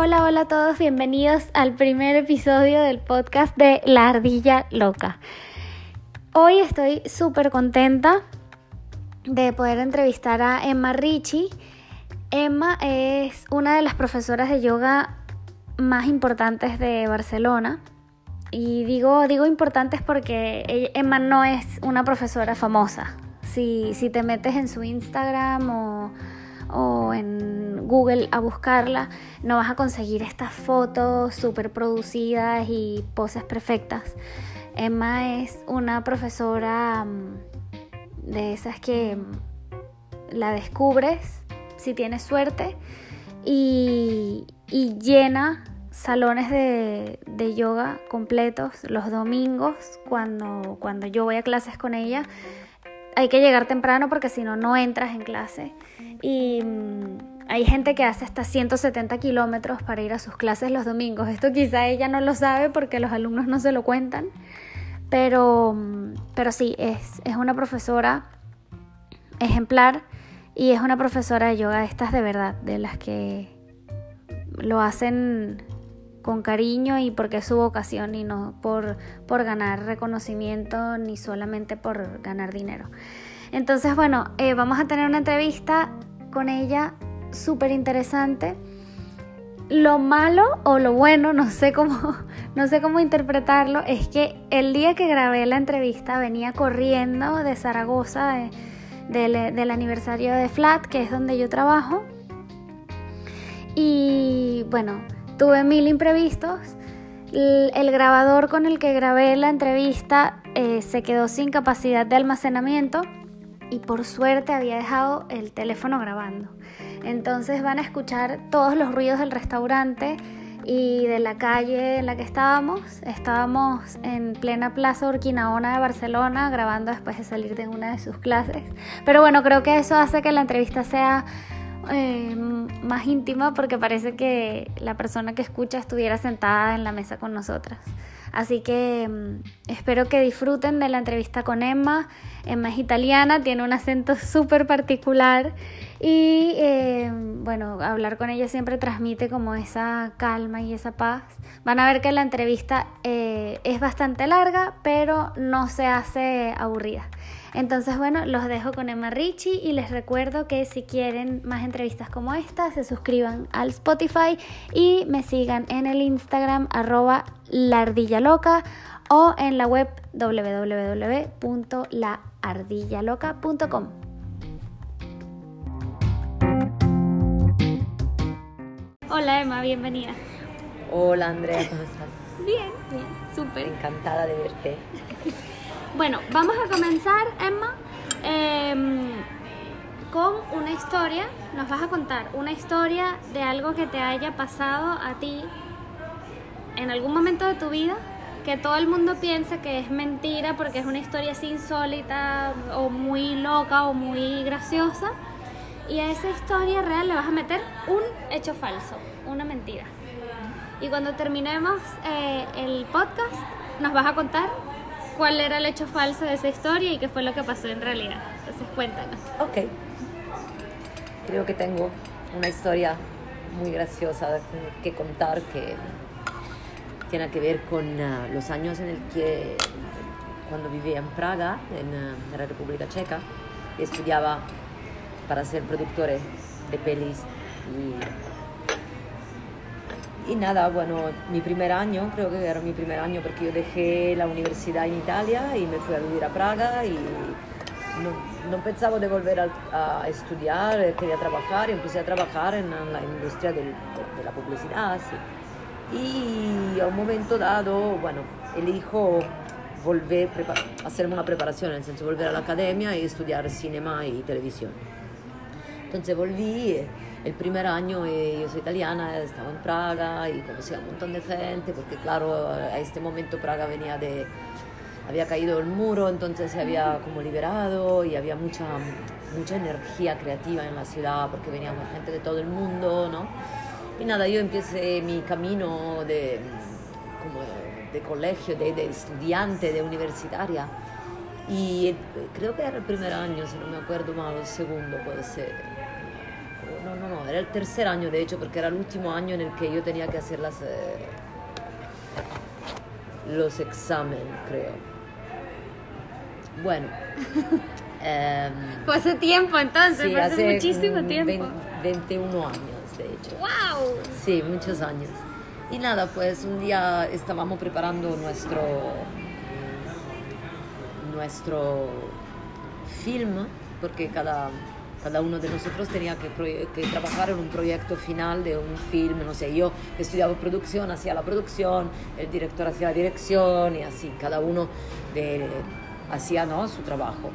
Hola, hola a todos, bienvenidos al primer episodio del podcast de La Ardilla Loca. Hoy estoy súper contenta de poder entrevistar a Emma Ricci. Emma es una de las profesoras de yoga más importantes de Barcelona. Y digo, digo importantes porque Emma no es una profesora famosa. Si, si te metes en su Instagram o o en Google a buscarla, no vas a conseguir estas fotos súper producidas y poses perfectas. Emma es una profesora mm, de esas que mm, la descubres si tienes suerte y, llena salones de, yoga completos los domingos cuando, cuando yo voy a clases con ella. Hay que llegar temprano porque si no, no entras en clase. Y mm, hay gente que hace hasta 170 kilómetros para ir a sus clases los domingos. Esto quizá ella no lo sabe porque los alumnos no se lo cuentan. Pero, mm, pero sí, es, es una profesora ejemplar y es una profesora de yoga de estas de verdad, de las que lo hacen con cariño y porque es su vocación y no por, por ganar reconocimiento ni solamente por ganar dinero. Entonces, bueno, eh, vamos a tener una entrevista con ella súper interesante. Lo malo o lo bueno, no sé cómo, no sé cómo interpretarlo, es que el día que grabé la entrevista venía corriendo de Zaragoza, del aniversario de Flat, que es donde yo trabajo. Y bueno, tuve mil imprevistos. El, grabador con el que grabé la entrevista eh, se quedó sin capacidad de almacenamiento y por suerte había dejado el teléfono grabando. Entonces van a escuchar todos los ruidos del restaurante y de la calle en la que estábamos. Estábamos en plena Plaza Urquinaona de Barcelona grabando después de salir de una de sus clases. Pero bueno, creo que eso hace que la entrevista sea eh, más íntima porque parece que la persona que escucha estuviera sentada en la mesa con nosotras. Así que mm, espero que disfruten de la entrevista con Emma. Emma es italiana, tiene un acento súper particular y eh, bueno, hablar con ella siempre transmite como esa calma y esa paz. Van a ver que la entrevista eh, es bastante larga, pero no se hace aburrida. Entonces, bueno, los dejo con Emma Ricci y les recuerdo que si quieren más entrevistas como esta, se suscriban al Spotify y me sigan en el Instagram arroba lardillaloca o en la web www.laardillaloca.com. Hola Emma, bienvenida. Hola Andrea, ¿cómo estás? Bien, bien, súper. Encantada de verte. Bueno, vamos a comenzar, Emma, em, con una historia. Nos vas a contar una historia de algo que te haya pasado a ti en algún momento de tu vida que todo el mundo piense que es mentira porque es una historia así insólita o muy loca o muy graciosa. Y a esa historia real le vas a meter un hecho falso, una mentira. Y cuando terminemos eh, el podcast, nos vas a contar cuál era el hecho falso de esa historia y qué fue lo que pasó en realidad. Entonces cuéntanos. Ok. Creo que tengo una historia muy graciosa que contar que tiene que ver con uh, los años en el que cuando vivía en Praga, en, uh, la República Checa, estudiaba para ser productor de pelis y, y nada, bueno, mi primer año, creo que era mi primer año porque yo dejé la universidad en Italia y me fui a vivir a Praga y no, no pensaba de volver a, a, estudiar, quería trabajar y empecé a trabajar en la industria del, de, la publicidad. Sí y a un momento dado, bueno, elijo volver hacerme una preparación, en el senso volver a la academia y estudiar cinema y televisión. Entonces volví, el primer año eh, yo soy italiana, estaba en Praga y conocí a un montón de gente, porque claro, a este momento Praga venía de, había caído el muro, entonces se había como liberado y había mucha, mucha energía creativa en la ciudad, porque venía gente de todo el mundo, ¿no? Y nada, yo empecé mi camino de, como de colegio, de, de estudiante, de universitaria. Y creo que era el primer año, si no me acuerdo mal, el segundo puede ser. No, no, era el tercer año de hecho, porque era el último año en el que yo tenía que hacer las, eh, los exámenes, creo. Bueno. em, Fue hace tiempo entonces, sí, fue hace, hace muchísimo tiempo. vein- 21 años, de hecho. ¡Wow! Sí, muchos años. Y nada, pues un día estábamos preparando nuestro nuestro film, porque cada, cada uno de nosotros tenía que, que trabajar en un proyecto final de un film, no sé, yo estudiaba producción, hacía la producción, el director hacía la dirección y así, cada uno de, hacía ¿no? su trabajo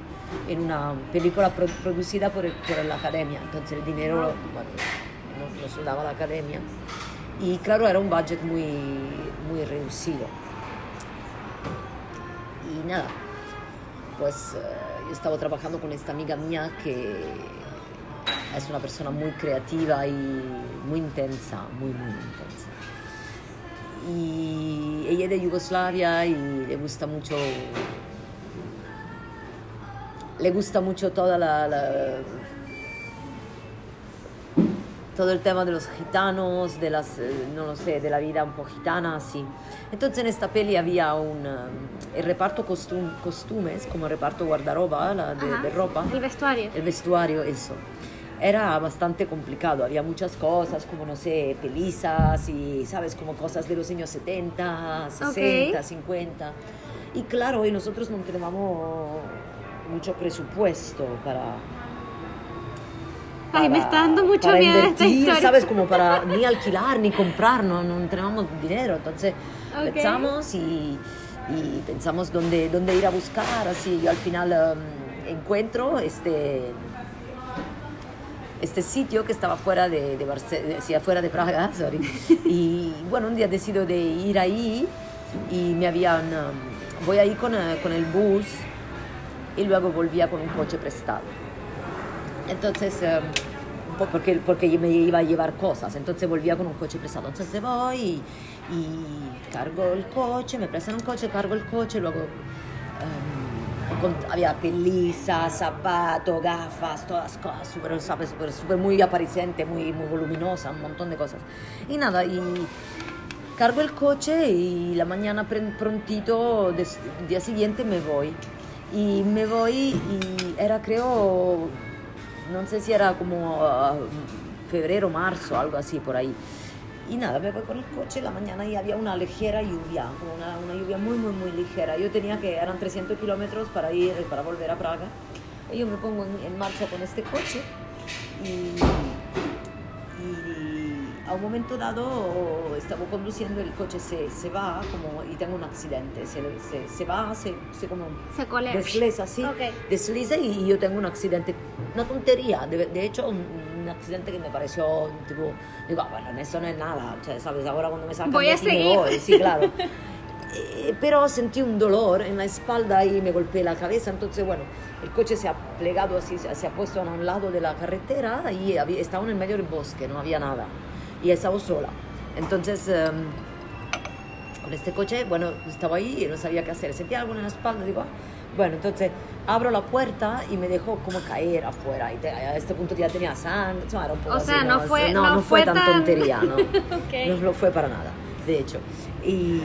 en una película pro- producida por, por la academia, entonces el dinero bueno, nos, lo daba la academia y claro, era un budget muy, muy reducido. Y nada, pues eh, estaba trabajando con esta amiga mía que es una persona muy creativa y muy intensa, muy, muy intensa. Y ella es de Yugoslavia y le gusta mucho, le gusta mucho toda la, la- todo el tema de los gitanos, de las, eh, no lo sé, de la vida un poco gitana, así. Entonces en esta peli había un, um, el reparto costum- costumes, como el reparto guardaroba la de, Ajá, de ropa, El vestuario. el vestuario, eso. Era bastante complicado, había muchas cosas como, no sé, pelizas y, ¿sabes? Como cosas de los años 70, 60, Ok. 50. Y claro, y nosotros no teníamos mucho presupuesto para... Ay, me está dando mucho para miedo esta invertir, historia. ¿sabes? Como para ni alquilar ni comprar, no, no teníamos dinero. Entonces Ok. pensamos y, y pensamos dónde, dónde ir a buscar. Así yo al final em, encuentro este, este sitio que estaba fuera de, de, Barce- sí, fuera de Praga, sorry. Y bueno, un día decido de ir ahí y me habían... em, voy ahí con, eh, con el bus y luego volvía con un coche prestado. Entonces, eh, po' porque, porque me iba a llevar cosas, entonces volvía con un coche prestado. Entonces voy y, cargo el coche, me prestan un coche, cargo el coche, luego em, había pelisa, zapato, gafas, todas cosas súper, súper, súper muy apareciente, muy, muy voluminosa, un montón de cosas. Y nada, y cargo el coche y la mañana prontito, des- día siguiente me voy. Y me voy y era creo, no sé si era como ah, febrero, marzo, algo así por ahí. Y nada, me voy con el coche, la mañana y había una ligera lluvia, como una, una lluvia muy, muy, muy ligera. Yo tenía que, eran 300 kilómetros para ir, para volver a Praga. Y yo me pongo en, en marcha con este coche y, y a un momento dado estaba conduciendo, el coche se, se va como, y tengo un accidente, se, se, se va, se, se como Se desliza, sí, Ok. desliza y yo tengo un accidente, una tontería, de, de hecho un, un accidente que me pareció, tipo, digo, ah, bueno, eso no es nada, o sea, sabes, ahora cuando me sacan Voy a seguir. voy, sí, claro. Eh, pero sentí un dolor en la espalda y me golpeé la cabeza, entonces bueno, el coche se ha plegado así, se ha puesto a un lado de la carretera y había, estaba en el medio del bosque, no había nada. Y estaba sola. Entonces, em, con este coche, bueno, estaba ahí y no sabía qué hacer, sentía algo en la espalda, digo, ah, bueno, entonces abro la puerta y me dejó como caer afuera y te- a este punto ya tenía sangre, era un poco O así, sea, no fue- no, no no fue tan tan- tontería, ¿no? Ok. No lo fue para nada, de hecho. Y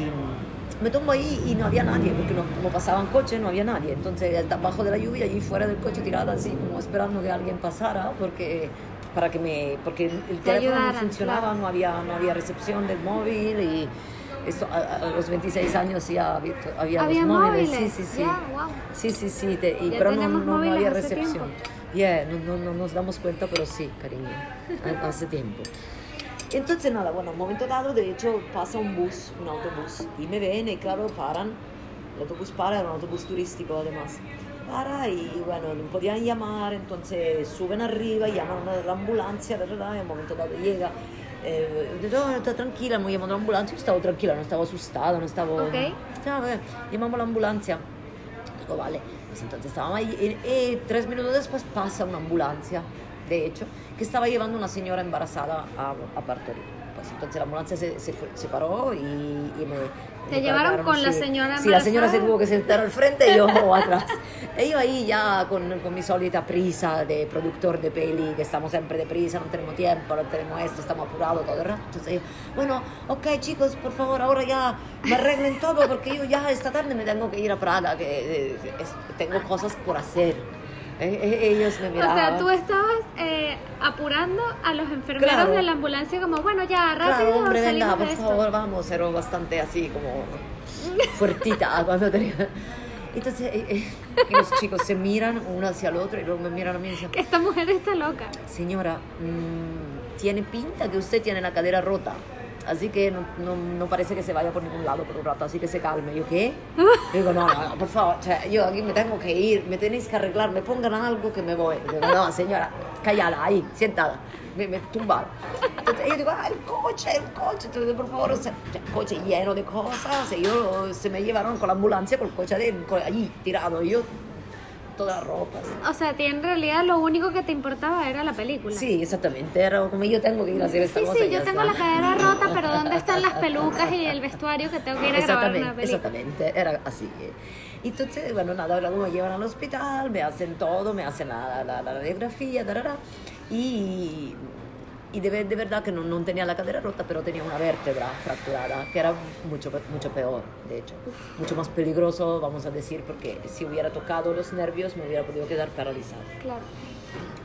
me tomo ahí y no había nadie, porque no, no pasaban coches, no había nadie. Entonces, abajo de la lluvia, allí fuera del coche, tirada así, como esperando que alguien pasara, porque para que me porque el teléfono no funcionaba, no había no había recepción del móvil y esto, a, a los 26 años ya había, había, Había los móviles, móviles, sí, sí, sí. ya, wow. Sí, sí, sí, te- y- pero no, no, no había recepción. Yeah, no, no, no nos damos cuenta, pero sí, cariño, ha- hace tiempo. Entonces nada, bueno, un momento dado, de hecho, pasa un bus, un autobús, y me ven y claro, paran, el autobús para, era un autobús turístico además, para y bueno, no podían llamar, entonces suben arriba llaman a la ambulancia, ¿verdad? Y un momento dado llega, eh, no, está tranquila, hemos llamado a la ambulancia, yo estaba tranquila, no estaba asustada, no estaba... Ok. Ya, bueno, llamamos a la ambulancia, digo, vale, pues entonces estábamos ahí y, y tres minutos después pasa una ambulancia, de hecho, que estaba llevando una señora embarazada a, a partorir. pues entonces la ambulancia se, se, se paró y, y me... Te llevaron con la señora Sí, la señora se tuvo que sentar al frente y yo atrás. E io ahí ya con, con mi solita prisa de productor de peli, que estamos siempre deprisa, no tenemos tiempo, no tenemos esto, estamos apurados todo el rato. Entonces yo, bueno, ok chicos, por favor, ahora ya me arreglen todo porque yo ya esta tarde me tengo que ir a Praga, que eh, es- tengo cosas por hacer. Ellos me O miraban. sea, tú estabas eh, apurando a los enfermeros Claro. de la ambulancia como, bueno, ya, rápido, Claro, hombre, venga, por esto. favor, vamos. Era bastante así como fuertita cuando tenía... Entonces, eh, eh, y los chicos se miran uno hacia el otro y luego me miran a mí y dicen, Que esta mujer está loca. señora, mm, tiene pinta que usted tiene la cadera rota. Así que no, no, no parece que se vaya por ningún lado por un rato, así que se calme. Yo, ¿qué? Digo, no, no, no, por favor, o sea, yo aquí me tengo que ir, me tenéis que arreglar, me pongan algo que me voy. Digo, no, señora, callada, ahí, sentada, me, me tumbaron. Entonces yo digo, ah, el coche, el coche, Entonces, por favor, o sea, el coche lleno de cosas, sea, yo, se me llevaron con la ambulancia, con el coche adentro, allí, tirado, y yo, toda ropa. así. O sea, ti en realidad lo único que te importaba era la película. Sí, exactamente, era como yo tengo que ir a hacer esta Sí, cosa. sí, y yo tengo está. la cadera rota, pero ¿dónde están las pelucas y el vestuario que tengo que ir a grabar una película? exactamente, era así. Entonces, bueno, nada, luego me llevan al hospital, me hacen todo, me hacen la, la, la radiografía, tarara, y, y de, de verdad que no, no tenía la cadera rota, pero tenía una vértebra fracturada, que era mucho, mucho peor, de hecho, mucho más peligroso, vamos a decir, porque si hubiera tocado los nervios me hubiera podido quedar paralizado. Claro.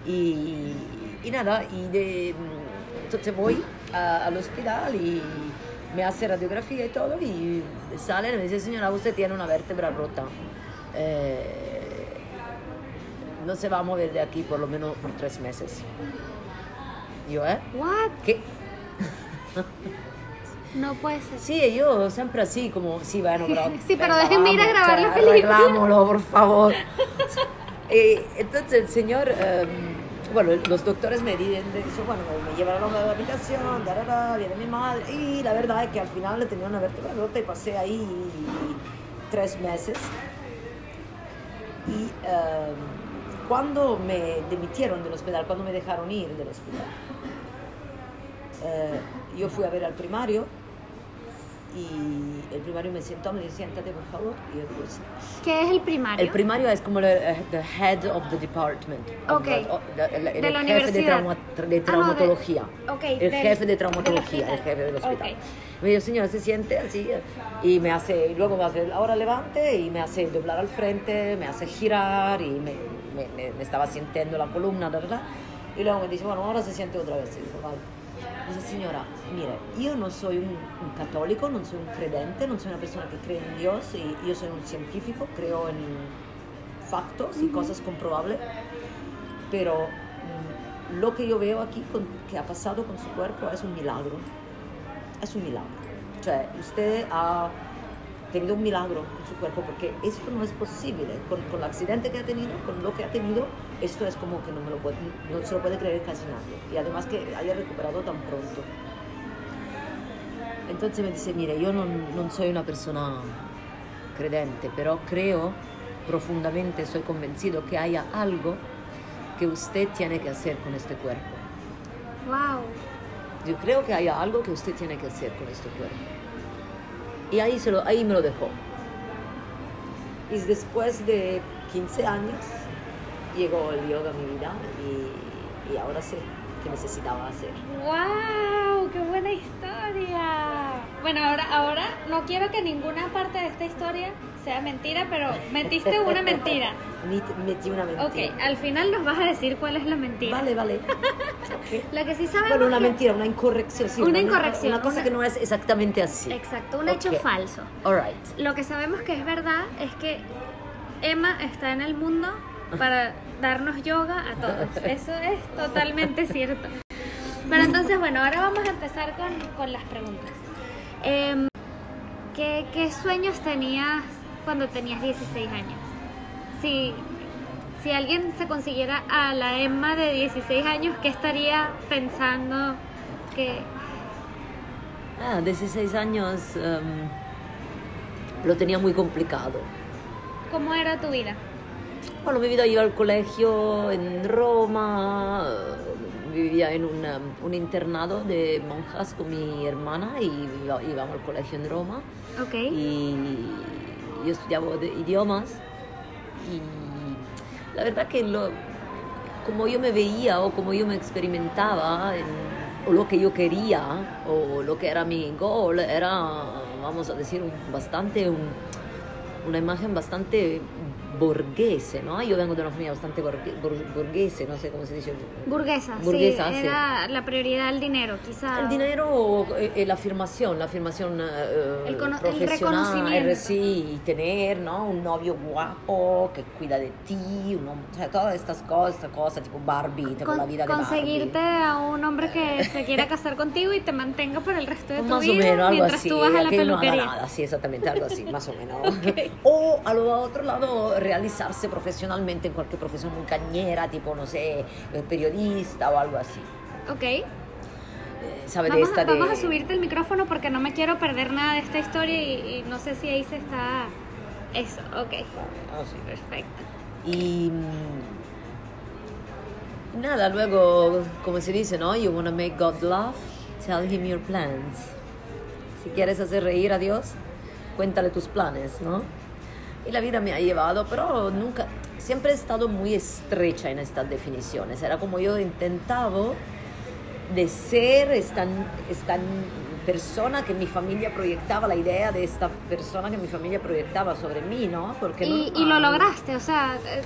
Y, y nada, y de, entonces voy a- al hospital y me hace radiografía y todo y sale y me dice, señora, usted tiene una vértebra rota. Eh, no se va a mover de aquí por lo menos por tres meses. Y yo, ¿eh? What? ¿Qué? No puede ser. Sí, yo siempre así, como, sí, bueno, pero... Sí, pero déjenme ir a grabar la película. Arreglámoslo, por favor. Eh, entonces el señor, eh, bueno, los doctores me dicen de eso, bueno, me llevaron a la habitación, darara, viene mi madre, y la verdad es que al final le tenía una vértebra rota y pasé ahí tres meses. Y eh, cuando me dimitieron del hospital, cuando me dejaron ir del hospital, eh, yo fui a ver al primario y el primario me sentó, me dijo, siéntate por favor, y yo. ¿Qué es el primario? El primario es como el eh, the head of the department. of Ok. the- el, el De la jefe de, trauma- de Ah, no, de- traumatología. ok, el del- jefe de traumatología, el jefe del hospital. Ok. Me dijo, señora, se siente así y me hace, y luego me hace, ahora levante y me hace doblar al frente, me hace girar y me, me, me- me estaba sintiendo la columna, ¿verdad? Y luego me dice, bueno, ahora se siente otra vez. Y digo, vale. Dice, signora, mire, io non sono un, un cattolico, non sono un credente, non sono una persona che cree in Dios, y io sono un científico, creo en factos y cosas comprobables, pero mm, lo que yo veo aquí con- que ha pasado con su cuerpo es un milagro, es un milagro. Cioè, usted ha tenido un milagro con su cuerpo porque esto no es posible. Con, con el accidente que ha tenido, con lo que ha tenido, esto es como que no, me lo puede, no se lo puede creer casi nadie. Y además que haya recuperado tan pronto. Entonces me dice, mire, yo no, no soy una persona credente, pero creo profundamente, soy convencido que haya algo que usted tiene que hacer con este cuerpo. Wow. Yo creo que haya algo que usted tiene que hacer con este cuerpo. Y ahí, se lo, ahí me lo dejó. Y después de 15 años llegó el yoga a mi vida y, y ahora sé que necesitaba hacer. ¡Wow! ¡Qué buena historia! Bueno, ahora, ahora no quiero que ninguna parte de esta historia sea mentira, pero metiste una mentira. Met- Metí una mentira. Ok, al final nos vas a decir cuál es la mentira. Vale, vale. Ok. Lo que sí sabemos Bueno, una que- mentira, una incorrección. sí, Una incorrección, Una cosa una- que no es exactamente así. Exacto, un hecho falso. All right. Lo que sabemos que es verdad es que Emma está en el mundo para darnos yoga a todos. Eso es totalmente cierto. Pero entonces, bueno, ahora vamos a empezar con, con las preguntas. Em, ¿qué, qué sueños tenías cuando tenías 16 años? Si, si alguien se consiguiera a la Emma de 16 años, ¿qué estaría pensando? que Ah, 16 años em, lo tenía muy complicado. ¿Cómo era tu vida? Bueno, mi vida iba al colegio en Roma, vivía en un, um, un internado de monjas con mi hermana y iba- íbamos al colegio en Roma Ok. y yo estudiaba de idiomas y la verdad que lo, como yo me veía o como yo me experimentaba en- o lo que yo quería o lo que era mi goal era vamos a decir un- bastante un- una imagen bastante borghese, ¿no? Yo vengo de una familia bastante borghe- bor- borghese, no sé cómo se dice. Burguesa, Burguesa, sí. sí. Era la prioridad el dinero, quizá. El dinero eh, eh, la afirmación, la afirmación eh, El el profesional, reconocimiento. eh, sí, tener, ¿no? Un novio guapo que cuida de ti, un hom- o sea, todas estas cosas, cosas tipo Barbie, tipo Con- la vida de conseguirte Barbie. a un hombre que se quiera casar contigo y te mantenga por el resto de tu Más o vida menos, algo mientras así, tú vas a la que no haga peluquería. nada, sí, exactamente, algo así, más o menos. O al otro lado, realizarse profesionalmente en cualquier profesión muy cañera, tipo, no sé, eh, periodista o algo así. Ok. Eh, ¿Sabe de Vamos, esta a, de... vamos a subirte el micrófono porque no me quiero perder nada de esta historia y, y no sé si ahí se está... Eso, ok. Ah, sí. Perfecto. Y mm, nada, luego, como se dice, ¿no? You wanna make God laugh, tell him your plans. Si quieres hacer reír a Dios, cuéntale tus planes, ¿no? Y la vida me ha llevado, pero nunca, siempre he estado muy estrecha en estas definiciones. Era como yo intentaba de ser esta, esta persona que mi familia proyectaba, la idea de esta persona que mi familia proyectaba sobre mí, ¿no? Porque Y, no- y lo ah, lograste, o sea, eh,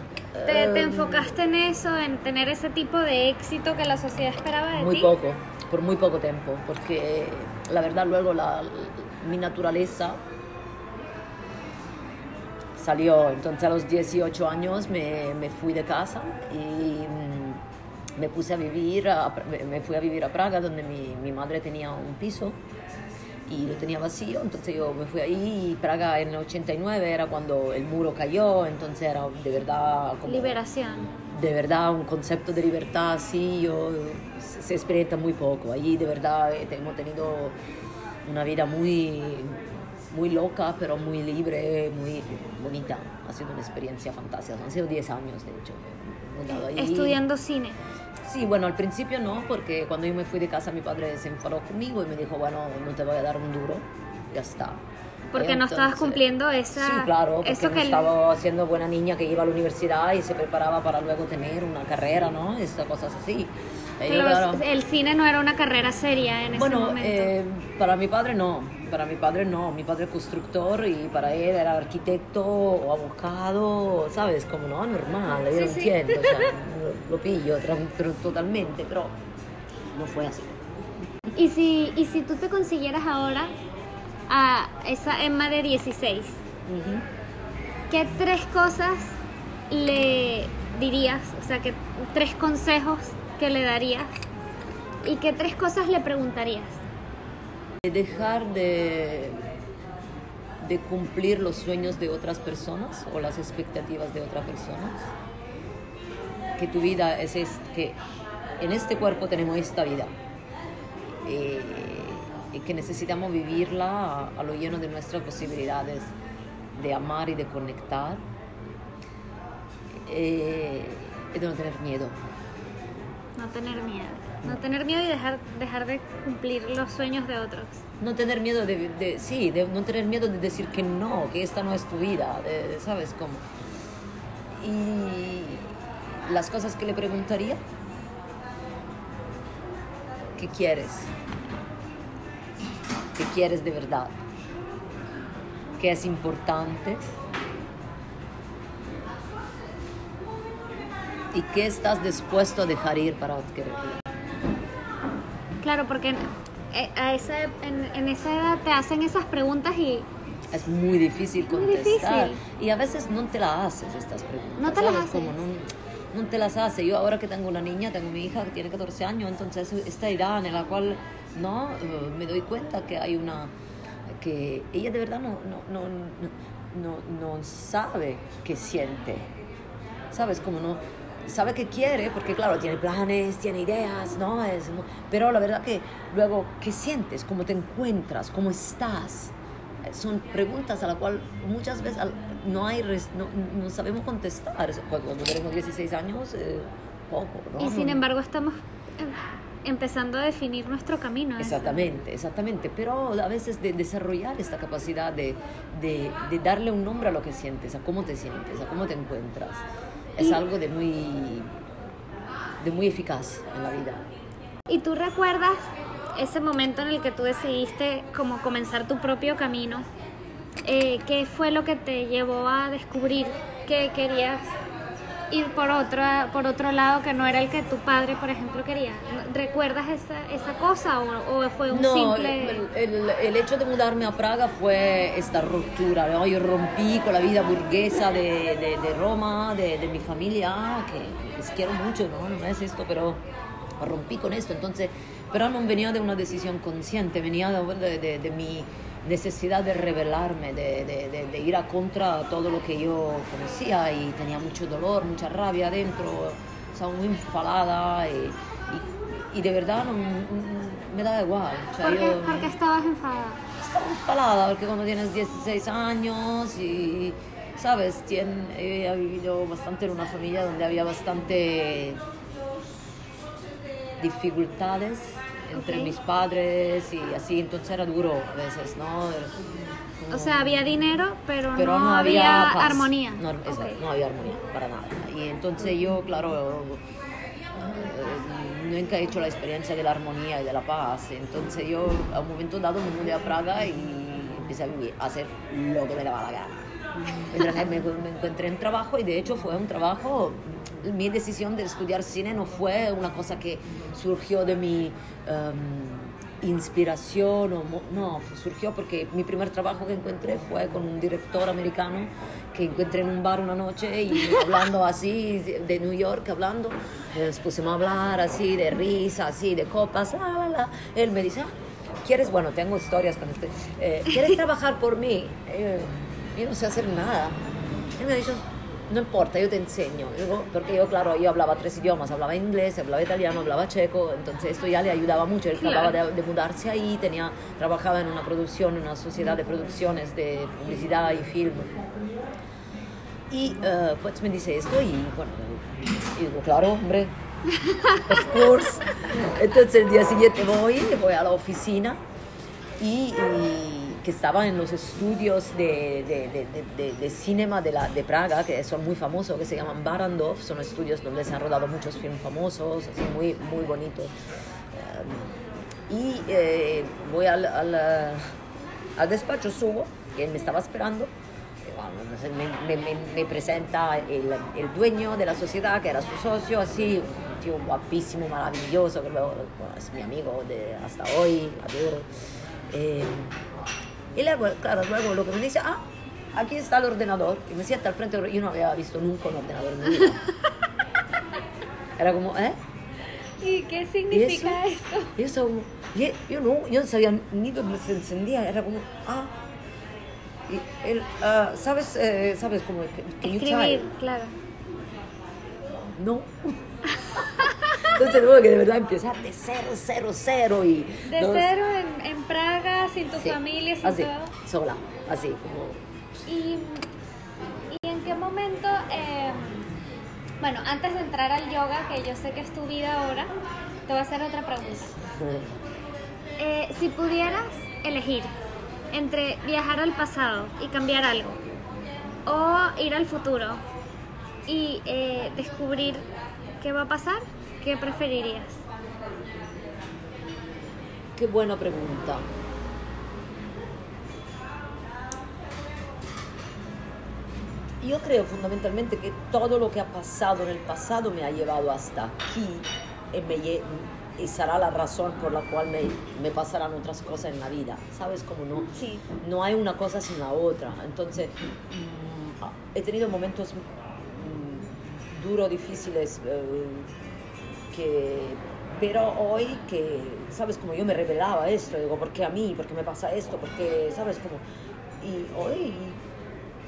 te, te Em. enfocaste en eso, en tener ese tipo de éxito que la sociedad esperaba de Muy ti. poco, por muy poco tiempo, porque la verdad luego la, mi naturaleza salió, entonces a los 18 años me, me fui de casa y mm, me puse a vivir, a- me- fui a vivir a Praga donde mi, mi madre tenía un piso y lo tenía vacío, entonces yo me fui ahí y Praga en el 89 era cuando el muro cayó, entonces era de verdad como Liberación. de verdad un concepto de libertad sí yo se se experimenta muy poco. Allí de verdad hemos tenido una vida muy muy loca pero muy libre muy bonita ha sido una experiencia fantástica han sido 10 años de hecho ahí. Estudiando cine. Sí, bueno, al principio no, porque cuando yo me fui de casa mi padre se enfadó conmigo y me dijo, bueno, no te voy a dar un duro, ya está. Porque no estabas Entonces- cumpliendo esa... Sí, claro, porque eso no que el- estaba siendo buena niña que iba a la universidad y se preparaba para luego tener una carrera, ¿no? Estas cosas así. Claro, el cine no era una carrera seria en ese bueno, momento. eh, para mi padre no, para mi padre no, mi padre es constructor y para él era arquitecto o abogado, ¿sabes? Como no, normal, yo Sí, lo sí. entiendo, o sea, lo, lo pillo totalmente, pero no fue así. ¿Y, si, y si tú te consiguieras ahora a esa Emma de 16, Ujú. ¿qué tres cosas le dirías? O sea, ¿qué tres consejos que le darías? ¿Y qué tres cosas le preguntarías? De dejar de, de cumplir los sueños de otras personas o las expectativas de otras personas. Que tu vida es, es que en este cuerpo tenemos esta vida eh, y que necesitamos vivirla a, lo lleno de nuestras posibilidades de amar y de conectar eh, y de no tener miedo. No tener miedo. No tener miedo y dejar, dejar de cumplir los sueños de otros. No tener miedo de, sí, no tener miedo de decir que no, que esta no es tu vida, ¿sabes cómo? Y las cosas que le preguntaría, ¿qué quieres? ¿Qué quieres de verdad? ¿Qué es importante? ¿Y qué estás dispuesto a dejar ir para adquirirlo? Claro, porque eh, a esa, en, en esa edad te hacen esas preguntas y Es muy difícil Muy contestar. difícil. Y a veces no te las haces estas preguntas. No te las haces. Como no, no te las hace. Yo ahora que tengo una niña, tengo mi hija que tiene 14 años, entonces esta edad en la cual no Eh, me doy cuenta que hay una que ella de verdad no, no, no, no, no sabe qué siente. ¿Sabes? Como no sabe qué quiere, porque claro, tiene planes, tiene ideas, ¿no? Es, pero la verdad que luego, ¿qué sientes? ¿Cómo te encuentras? ¿Cómo estás? Eh, Son preguntas a las cuales muchas veces no, hay no, no sabemos contestar. Cuando, tenemos 16 años, eh, poco, ¿no? Y sin embargo estamos em, empezando a definir nuestro camino. Exactamente, exactamente, pero a veces de desarrollar esta capacidad de, de, de, darle un nombre a lo que sientes, a cómo te sientes, a cómo te encuentras, es algo de muy, de muy eficaz en la vida. ¿Y tú recuerdas ese momento en el que tú decidiste como comenzar tu propio camino? Eh, ¿Qué fue lo que te llevó a descubrir que querías ir por otro, por otro lado que no era el que tu padre, por ejemplo, quería. ¿Recuerdas esa, esa cosa o, fue un simple...? El, el, hecho de mudarme a Praga fue esta ruptura. ¿no? Yo rompí con la vida burguesa de, de, de Roma, de, de, mi familia, que les quiero mucho, ¿no? no es esto, pero rompí con esto. Entonces, pero no venía de una decisión consciente, venía de, de mi necesidad de rebelarme, de, de, de, ir a contra todo lo que yo conocía y tenía mucho dolor, mucha rabia adentro, estaba muy enfadada y, y, de verdad no, me daba igual. ¿Por, qué? ¿Por, qué? estabas enfadada? Estaba enfadada porque cuando tienes 16 años y, ¿sabes? Tien, he vivido bastante en una familia donde había bastante dificultades entre mis padres y así, entonces era duro a veces, ¿no? o sea, había dinero, pero, no, había, armonía. No, no había armonía, para nada. Y entonces yo, claro, eh, nunca he hecho la experiencia de la armonía y de la paz. Entonces yo a un momento dado me mudé a Praga y empecé a vivir, a hacer lo que me daba la gana. Me, me encontré en trabajo y de hecho fue un trabajo mi decisión de estudiar cine no fue una cosa que surgió de mi um, inspiración, o, no, surgió porque mi primer trabajo que encontré fue con un director americano que encontré en un bar una noche y hablando así de New York, hablando, nos pusimos a hablar así de risa, así de copas, la, la, Él me dice, ah, ¿quieres? Bueno, tengo historias con este. Eh, ¿Quieres trabajar por mí? Eh, yo no sé hacer nada. Él me ha dicho, no importa, yo te enseño. Porque yo, claro, yo hablaba tres idiomas, hablaba inglés, hablaba italiano, hablaba checo, entonces esto ya le ayudaba mucho. Él acababa de, mudarse ahí, tenía, trabajaba en una producción, en una sociedad de producciones de publicidad y film. Y uh, pues me dice esto y bueno, y digo, claro, hombre, of course. Entonces el día siguiente voy, voy a la oficina y que estaba en los estudios de, de, de, cinema de, la, de Praga, que son muy famosos, que se llaman Barandov, son estudios donde se han rodado muchos filmes famosos, así muy, muy bonitos. Um, y eh, voy al, al, al, despacho, subo, que me estaba esperando, me, me, me, presenta el, el, dueño de la sociedad, que era su socio, así, un tío guapísimo, maravilloso, que luego es mi amigo de hasta hoy, adoro. Eh, y luego, claro, luego lo que me dice, ah, aquí está el ordenador. Y me sienta al frente, yo no había visto nunca un ordenador en mi vida. Era como, ¿eh? ¿Y qué significa esto? Y eso, yo, no, yo no sabía ni dónde se encendía, era como, ah. Y él, uh, ¿sabes, eh, ¿sabes cómo? Que, Escribir, claro. No. Entonces luego que de verdad empezar de cero, cero, cero y... De cero en, en, Praga, sin tu familia, sin así, todo. sola, así como... ¿Y, y en qué momento, eh, bueno, antes de entrar al yoga, que yo sé que es tu vida ahora, te voy a hacer otra pregunta. Eh, si pudieras elegir entre viajar al pasado y cambiar algo, o ir al futuro y eh, descubrir qué va a pasar, ¿Qué preferirías? Qué buena pregunta. Yo creo fundamentalmente que todo lo que ha pasado en el pasado me ha llevado hasta aquí y, me, y será la razón por la cual me, me, pasarán otras cosas en la vida. ¿Sabes cómo no? Sí. No hay una cosa sin la otra. Entonces, mm, he tenido momentos mm, duros, difíciles. Eh, pero hoy que, ¿sabes? Como yo me revelaba esto, digo, ¿por qué a mí? ¿Por qué me pasa esto? Porque, ¿sabes? Como, y hoy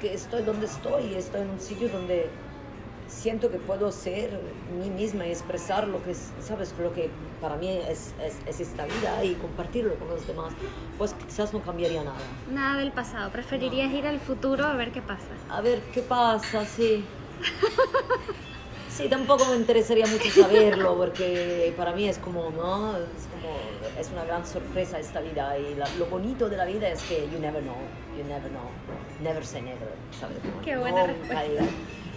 que estoy donde estoy, estoy en un sitio donde siento que puedo ser mí misma y expresar lo que, ¿sabes? Lo que para mí es, es, esta vida y compartirlo con los demás, pues quizás no cambiaría nada. Nada del pasado, preferirías ir al futuro a ver qué pasa. A ver qué pasa, sí. Sí, tampoco me interesaría mucho saberlo porque para mí es como, ¿no? Es como, es una gran sorpresa esta vida y la- lo bonito de la vida es que you never know, you never know, never say never, ¿sabes? Qué buena nunca respuesta. digas.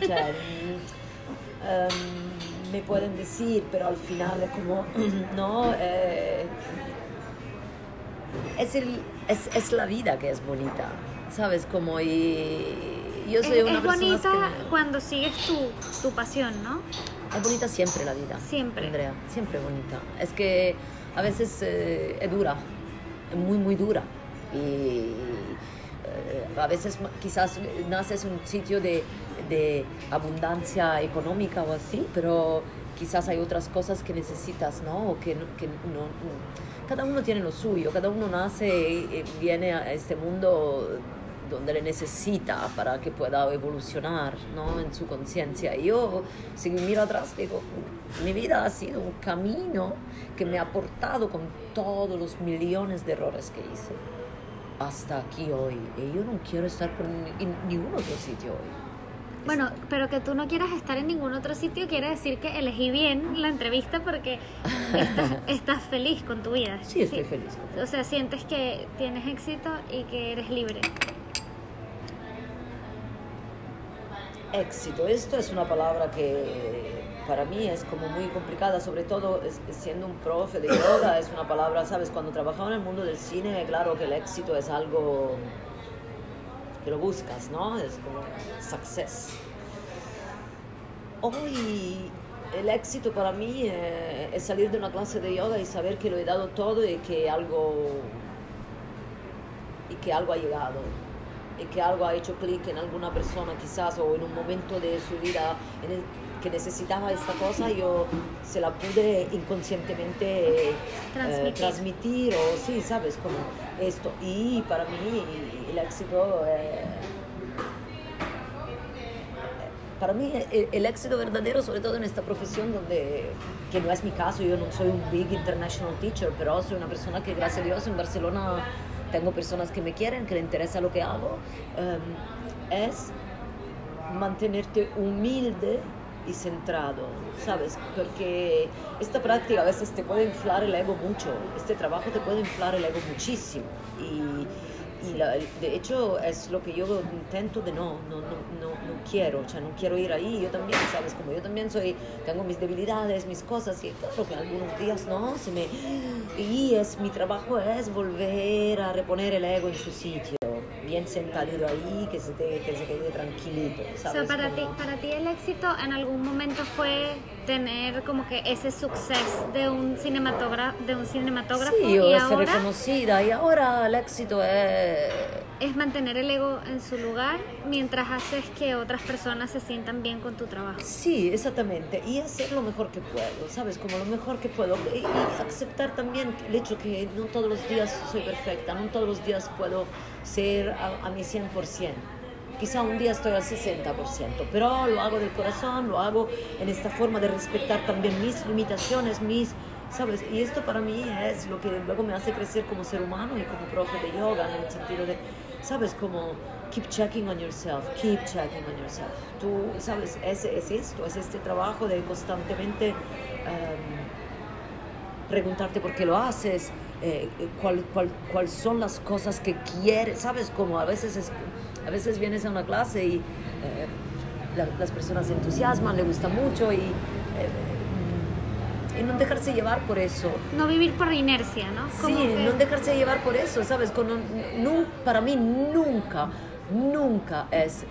O sea, em, me pueden decir, pero al final es como, no, eh, es, el, es, es la vida que es bonita, ¿sabes? Como y yo soy Es, una es persona bonita que... cuando sigues tu, tu pasión, ¿no? Es bonita siempre la vida. Siempre. Andrea, siempre bonita. Es que a veces eh, es dura, es muy, muy dura. Y eh, a veces quizás naces en un sitio de, de abundancia económica o así, pero quizás hay otras cosas que necesitas, ¿no? O que, que no, no- Cada uno tiene lo suyo, cada uno nace y viene a este mundo donde le necesita para que pueda evolucionar ¿no? en su conciencia. Y yo, si miro atrás, digo, mi vida ha sido un camino que me ha aportado con todos los millones de errores que hice hasta aquí hoy. Y yo no quiero estar por ni- en ningún otro sitio hoy. Bueno, pero que tú no quieras estar en ningún otro sitio quiere decir que elegí bien la entrevista porque estás, estás feliz con tu vida. Sí, estoy feliz con O sea, sientes que tienes éxito y que eres libre. Éxito, esto es una palabra que para mí es como muy complicada, sobre todo siendo un profe de yoga, es una palabra, sabes, cuando trabajaba en el mundo del cine, claro que el éxito es algo que lo buscas, ¿no? Es como success. Hoy el éxito para mí eh, es salir de una clase de yoga y saber que lo he dado todo y que algo y que algo ha llegado que algo ha hecho clic en alguna persona quizás o en un momento de su vida en el que necesitaba esta cosa yo se la pude inconscientemente eh, Transmitir. transmitir o sí sabes como esto y para mí el éxito eh, para mí el, el éxito verdadero, sobre todo en esta profesión donde, que no es mi caso, yo no soy un big international teacher, pero soy una persona que gracias a Dios en Barcelona tengo personas que me quieren, que le interesa lo que hago, em, es mantenerte humilde y centrado, ¿sabes? Porque esta práctica a veces te puede inflar el ego mucho, este trabajo te puede inflar el ego muchísimo y, y la- de hecho es lo que yo intento de no, no, no, no quiero, o sea, no quiero ir ahí, yo también, ¿sabes? Como yo también soy, tengo mis debilidades, mis cosas y claro que algunos días, ¿no? Se me, y es, mi trabajo es volver a reponer el ego en su sitio, bien sentadito ahí, que se, te, que se quede tranquilito, O ¿sabes? sea, para ti, Como- para ti el éxito en algún momento fue tener como que ese suceso de un cinematógrafo, de un cinematógrafo Sí, o y ahora reconocida y ahora el éxito es... es mantener el ego en su lugar mientras haces que otras personas se sientan bien con tu trabajo. Sí, exactamente. Y hacer lo mejor que puedo, ¿sabes? Como lo mejor que puedo. Y, y aceptar también el hecho que no todos los días soy perfecta, no todos los días puedo ser a, a mi 100%. Quizá un día estoy al 60%, pero lo hago del corazón, lo hago en esta forma de respetar también mis limitaciones, mis... ¿Sabes? Y esto para mí es lo que luego me hace crecer como ser humano y como profe de yoga, en el sentido de, ¿sabes? Como keep checking on yourself, keep checking on yourself. Tú, ¿sabes? Es, es esto, es este trabajo de constantemente em, preguntarte por qué lo haces, eh, cuál, cuál, cuáles son las cosas que quieres, ¿sabes? Como a veces, es, a veces vienes a una clase y eh, la- las personas se entusiasman, le gusta mucho y, eh, y no dejarse llevar por eso. No vivir por inercia, ¿no? Sí, que- no dejarse llevar por eso, ¿sabes? Nu- para mí nunca, nunca es,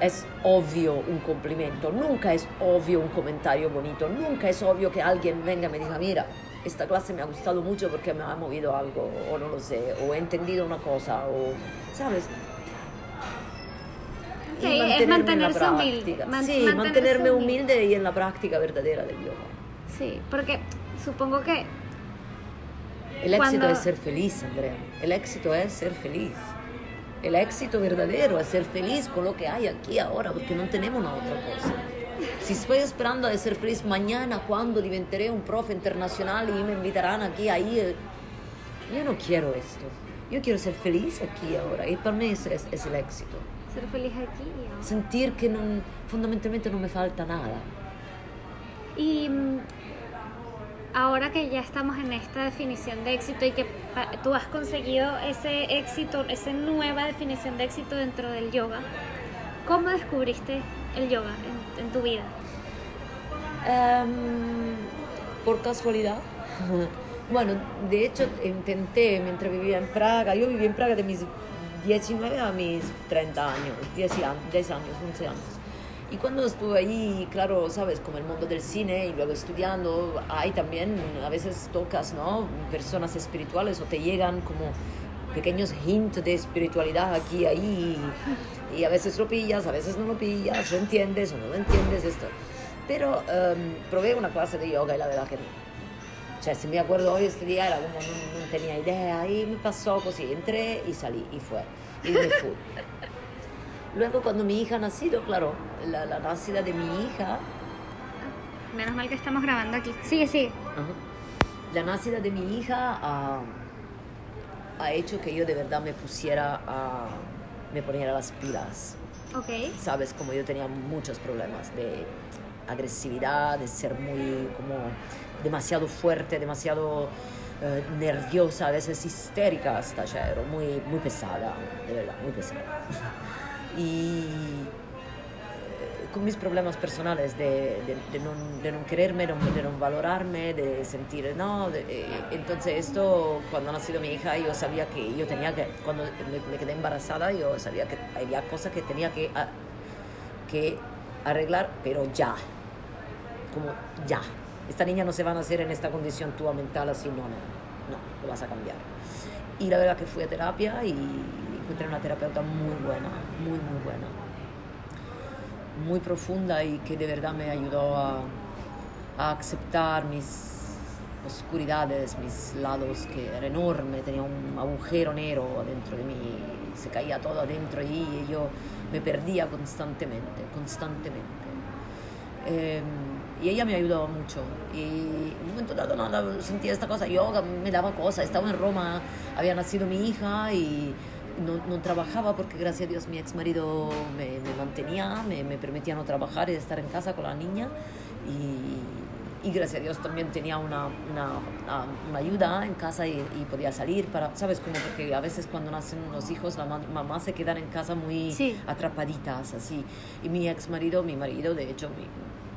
es obvio un complemento, nunca es obvio un comentario bonito, nunca es obvio que alguien venga y me diga, mira, esta clase me ha gustado mucho porque me ha movido algo, o no lo sé, o he entendido una cosa, o, ¿sabes? Sí, mantenerme en mantenerse humilde, man- sí, mantenerse mantenerme humilde. humilde y en la práctica verdadera del yoga. Sí, porque supongo que El éxito Cuando- es ser feliz, Andrea. El éxito es ser feliz. El éxito verdadero es ser feliz con lo que hay aquí ahora, porque no tenemos una otra cosa. Si estoy esperando a ser feliz mañana cuando diventeré un profe internacional y me invitarán aquí, ahí, eh, yo no quiero esto. Yo quiero ser feliz aquí ahora y para mí es, es el éxito. ser feliz aquí. Sentir que no, fundamentalmente no me falta nada. Y mm, ahora que ya estamos en esta definición de éxito y que tú has conseguido ese éxito, esa nueva definición de éxito dentro del yoga, ¿cómo descubriste el yoga en, tu vida? Em, por casualidad. Bueno, de hecho intenté mientras vivía en Praga, yo viví en Praga de mis 19 a mis 30 años, 10 años, 10 años 11 años. Y cuando estuve ahí, claro, sabes, como el mundo del cine y luego estudiando, hay también, a veces tocas, ¿no? Personas espirituales o te llegan como pequeños hints de espiritualidad aquí, ahí, y a veces lo pillas, a veces no lo pillas, lo entiendes o no lo entiendes, esto. Pero um, probé una clase de yoga y la verdad que, o sea, si me acuerdo hoy, este día era como, no, no tenía idea, y me pasó así, entré y salí, y fue, y me fui. Luego cuando mi hija ha nacido, claro, la, la nacida de mi hija... Menos mal que estamos grabando aquí. Sigue, sigue. La nacida de mi hija ha, ha, hecho que yo de verdad me pusiera a... me poniera las pilas. Ok. Sabes, como yo tenía muchos problemas de agresividad, de ser muy como demasiado fuerte, demasiado eh, nerviosa, a veces histérica hasta, ya era muy, muy pesada, de verdad, muy pesada. Y eh, con mis problemas personales de, de, no, de no, quererme, de no, valorarme, de sentir, no, eh, entonces esto, cuando ha nacido mi hija, yo sabía que yo tenía que, cuando me, quedé embarazada, yo sabía que había cosas que tenía que, que arreglar, pero ya, como ya. Esta niña no se va a nacer en esta condición tuya mental así, no, no, no, lo vas a cambiar. Y la verdad que fui a terapia y encontré una terapeuta muy buena, muy, muy buena, muy profunda y que de verdad me ayudó a, a aceptar mis oscuridades, mis lados, que era enorme, tenía un agujero negro dentro de mí, se caía todo adentro y yo me perdía constantemente, constantemente. Eh, y ella me ayudó mucho. Y en un momento dado nada, sentía esta cosa, yoga me daba cosas. Estaba en Roma, había nacido mi hija y no, no, trabajaba porque gracias a Dios mi ex marido me, me mantenía, me, me, permitía no trabajar y estar en casa con la niña. Y, y gracias a Dios también tenía una, una, una ayuda en casa y, y, podía salir para, ¿sabes? Como porque a veces cuando nacen los hijos la mamá se quedan en casa muy atrapaditas así. Y mi ex marido, mi marido de hecho mi,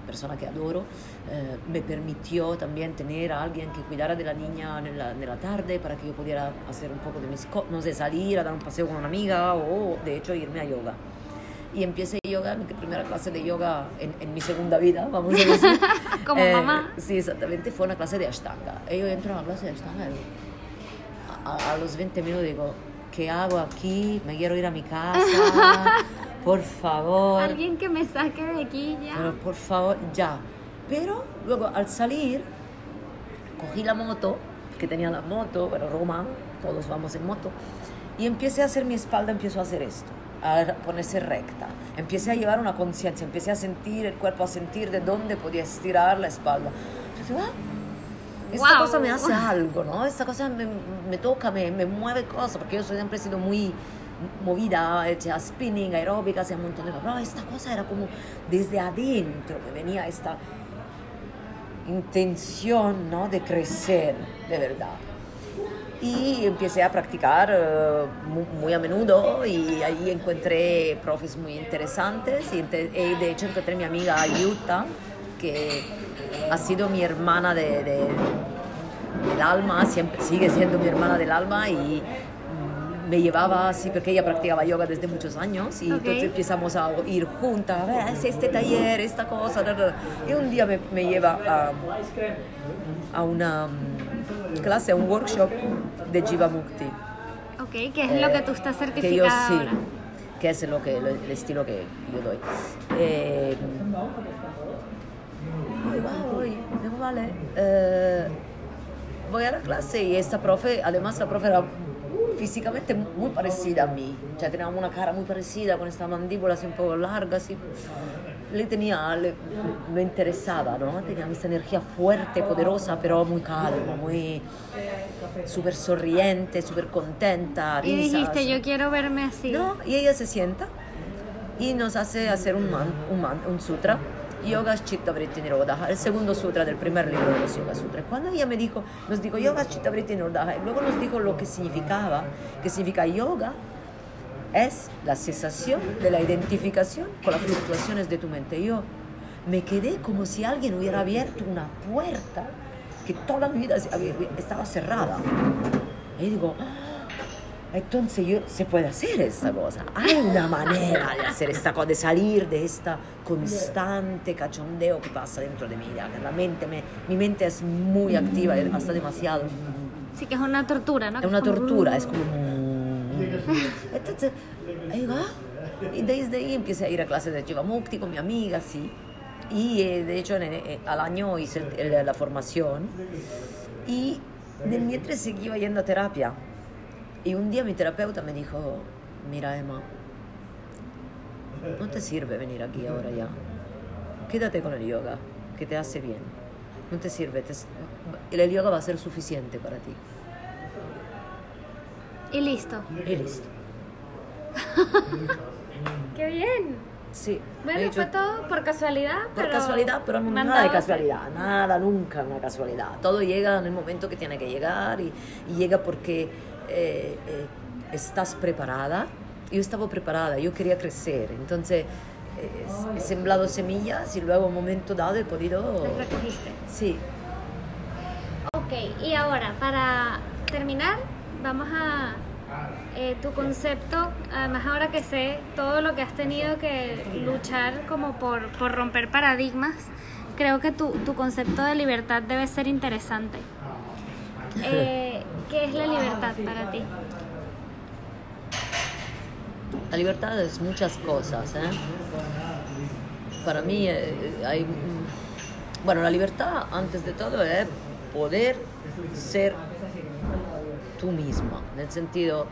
persona que adoro, eh, me permitió también tener a alguien que cuidara de la niña en la, en la tarde para que yo pudiera hacer un poco de mis cosas, no sé, salir a dar un paseo con una amiga o de hecho irme a yoga. Y empecé yoga, mi primera clase de yoga en, en mi segunda vida, vamos a decir. Como eh, mamá. Sí, exactamente, fue una clase de Ashtanga. Y yo entro a la clase de Ashtanga y a, a los 20 minutos digo, ¿qué hago aquí? Me quiero ir a mi casa. por favor. Alguien que me saque de aquí ya. Pero por favor, ya. Pero luego al salir, cogí la moto, que tenía la moto, pero Roma, todos vamos en moto, y empecé a hacer mi espalda, empiezo a hacer esto, a ponerse recta. Empecé a llevar una conciencia, empecé a sentir el cuerpo, a sentir de dónde podía estirar la espalda. Entonces, ah, esta cosa me hace algo, ¿no? Esta cosa me, me toca, me, me mueve cosas, porque yo siempre he sido muy movida, hecha spinning, aeróbica, hacía un montón de cosas. esta cosa era como desde adentro, me venía esta intención ¿no? de crecer, de verdad. Y empecé a practicar uh, muy, a menudo y ahí encontré profes muy interesantes y, y, de hecho encontré mi amiga Ayuta, que ha sido mi hermana de, de, del alma, siempre sigue siendo mi hermana del alma y me llevaba así, porque ella practicaba yoga desde muchos años y entonces empezamos a ir juntas, a ver, este taller, esta cosa, y un día me, me lleva a, a una mm, clase, a un workshop de Jiva Mukti. Ok, que es lo que tú estás certificada que yo, sí, que es lo que, el, estilo que yo doy. Eh, voy, vale. Eh, voy a la clase y esta profe, además la profe era físicamente muy parecida a mí. O sea, teníamos una cara muy parecida, con esta mandíbula así un poco larga, así. Le tenía, le, me interesaba, ¿no? Tenía esta energía fuerte, poderosa, pero muy calma, muy súper sonriente, súper contenta. Y dijiste, yo quiero verme así. No, y ella se sienta y nos hace hacer un, man, un, man, un sutra Yoga Chitta Vritti Nirodha, el segundo sutra del primer libro de los Yoga Sutras. Cuando ella me dijo, nos dijo Yoga Chitta Vritti Nirodha, y luego nos dijo lo que significaba, que significa yoga es la cesación de la identificación con las fluctuaciones de tu mente. Yo me quedé como si alguien hubiera abierto una puerta que toda mi vida estaba cerrada. Y digo, entonces yo, se puede hacer esta cosa. Hay una manera de hacer esta cosa, de salir de esta constante cachondeo que pasa dentro de mí. La mente, me, mi mente es muy activa, hasta demasiado. Sí, que es una tortura, ¿no? Es una tortura, es como... Entonces, ahí va. Y desde ahí empecé a ir a clases de Jivamukti con mi amiga, sí. Y eh, de hecho en, al año hice la formación. Y mientras seguía yendo a terapia. Y un día mi terapeuta me dijo, mira Emma, no te sirve venir aquí ahora ya. Quédate con el yoga, que te hace bien. No te sirve, el yoga va a ser suficiente para ti. Y listo. Y listo. ¡Qué bien! Sí. Bueno, fue todo por casualidad. Por casualidad, pero no nada de casualidad, nada, nunca una casualidad. Todo llega en el momento que tiene que llegar y, llega porque eh, eh, estás preparada. Yo estaba preparada, yo quería crecer, entonces he sembrado semillas y luego en un momento dado he podido... ¿Las recogiste? Sí. Ok, y ahora, para terminar, vamos a eh, tu concepto, además ahora que sé todo lo que has tenido que luchar como por, por romper paradigmas, creo que tu, tu, concepto de libertad debe ser interesante. Eh, ¿Qué es la libertad para ti? La libertad es muchas cosas. ¿eh? Para mí hay... Bueno, la libertad antes de todo es poder ser tú misma, en el sentido,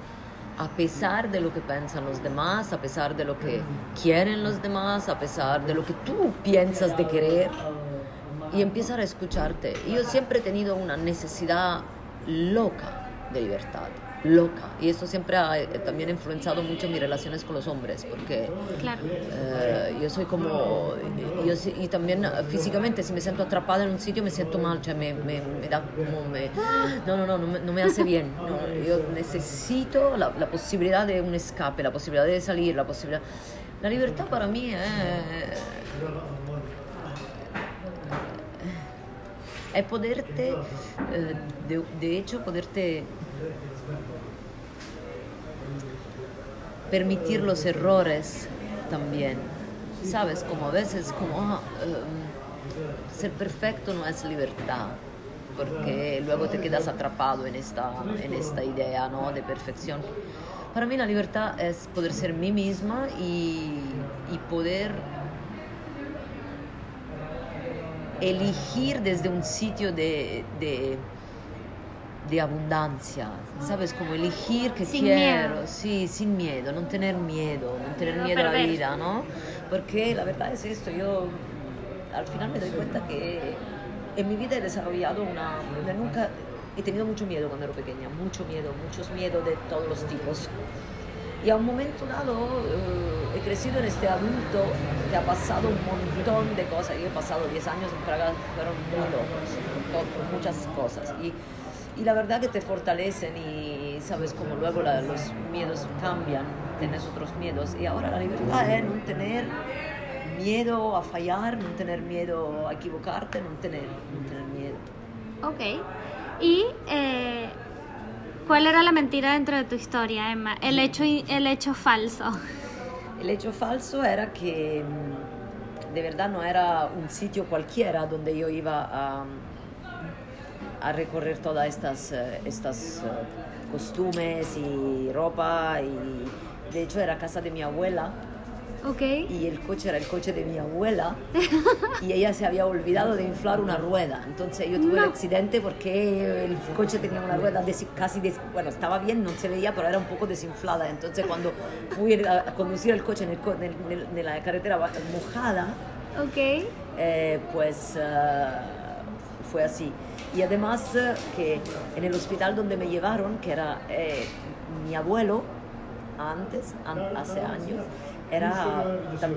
a pesar de lo que piensan los demás, a pesar de lo que quieren los demás, a pesar de lo que tú piensas de querer, y empezar a escucharte. Yo siempre he tenido una necesidad loca de libertad loca. Y esto siempre ha eh, también influenciado mucho mis relaciones con los hombres, porque eh, yo soy como, yo, y también físicamente, si me siento atrapada en un sitio, me siento mal, cioè me, me, me da como, me, no, no, no, no me, no me hace bien. yo necesito la, la, posibilidad de un escape, la posibilidad de salir, la posibilidad... La libertad para mí es... es poderte, eh, de, de hecho, poderte permitir los errores también. Sabes, como a veces, como ah, em, ser perfecto no es libertad, porque luego te quedas atrapado en esta, en esta idea ¿no? de perfección. Para mí la libertad es poder ser mí misma y, y poder elegir desde un sitio de, de de abundancia, ¿sabes? Como elegir que quiero, sí, sin miedo, no tener miedo, no tener miedo a la vida, ¿no? Porque la verdad es esto, yo al final me doy cuenta que en mi vida he desarrollado una... Nunca he tenido mucho miedo cuando era pequeña, mucho miedo, muchos miedos de todos los tipos. Y a un momento dado eh, he crecido en este adulto que ha pasado un montón de cosas. Yo he pasado 10 años en Praga, fueron muy locos, por muchas cosas. Y y la verdad que te fortalecen y sabes como luego los miedos cambian, tienes otros miedos y ahora la libertad es no tener miedo a fallar, no tener miedo a equivocarte, no tener, no tener miedo. Ok. ¿Y eh, cuál era la mentira dentro de tu historia, Emma? El hecho, el hecho falso. El hecho falso era que mm, de verdad no era un sitio cualquiera donde yo iba a a recorrer todas estas, eh, estas eh, costumes y ropa. Y de hecho era casa de mi abuela. Okay. Y el coche era el coche de mi abuela y ella se había olvidado de inflar una rueda. Entonces yo tuve un accidente porque el coche tenía una rueda casi, bueno, estaba bien, no se veía, pero era un poco desinflada. Entonces cuando fui a conducir el coche en, la carretera mojada, okay. Eh, pues fue así. Y además eh, que en el hospital donde me llevaron, que era eh, mi abuelo, antes, hace años, era,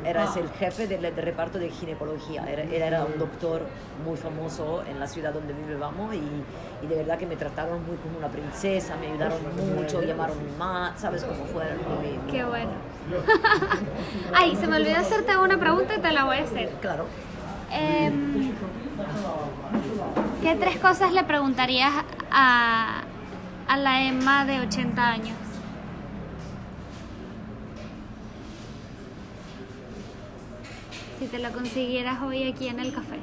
era el jefe del, reparto de ginecología. Era, él era un doctor muy famoso en la ciudad donde vivíamos y, y, de verdad que me trataron muy como una princesa, me ayudaron mucho, llamaron más, ¿sabes cómo fue? Qué bueno. Ay, se me olvidó hacerte una pregunta y te la voy a hacer. Claro. Em, ¿Qué tres cosas le preguntarías a, a la Emma de 80 años? Si te la consiguieras hoy aquí en el café?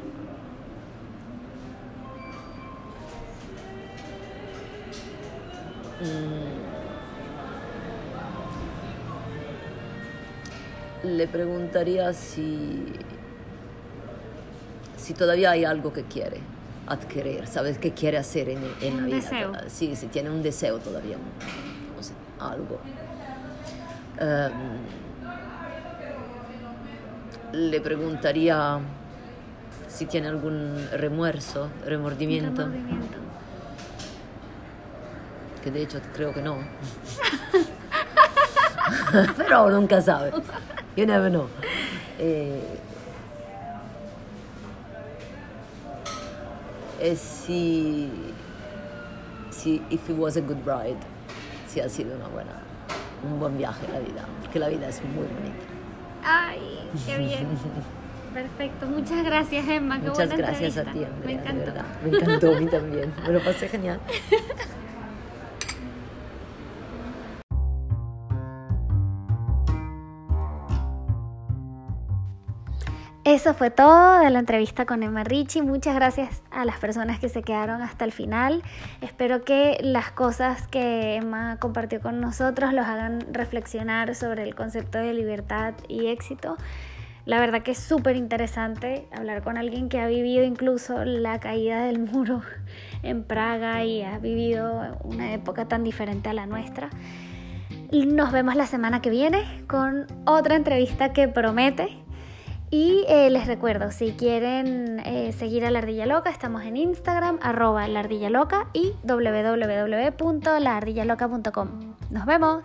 Mm. Le preguntaría si, si todavía hay algo que quiere adquirir, ¿sabes? ¿Qué quiere hacer en, en la vida? Deseo. Sí, si tiene un deseo todavía, no sé, algo. Um, le preguntaría si tiene algún remuerzo, remordimiento. remordimiento. Que de hecho creo que no. Pero nunca sabe. You never know. Eh, es si, si if it was a good ride, si ha sido una buena, un buen viaje la vida, porque la vida es muy bonita. Ay, qué bien. Perfecto, muchas gracias Emma. Qué muchas buena gracias entrevista. a ti, Andrea, Me de encantó. verdad. Me encantó a mí también. Me lo pasé genial. Eso fue todo de la entrevista con Emma Ricci. Muchas gracias a las personas que se quedaron hasta el final. Espero que las cosas que Emma compartió con nosotros los hagan reflexionar sobre el concepto de libertad y éxito. La verdad que es súper interesante hablar con alguien que ha vivido incluso la caída del muro en Praga y ha vivido una época tan diferente a la nuestra. Nos vemos la semana que viene con otra entrevista que promete. Y eh, les recuerdo, si quieren eh, seguir a la Ardilla Loca, estamos en Instagram, arroba la Loca y www.laardillaloca.com. Nos vemos.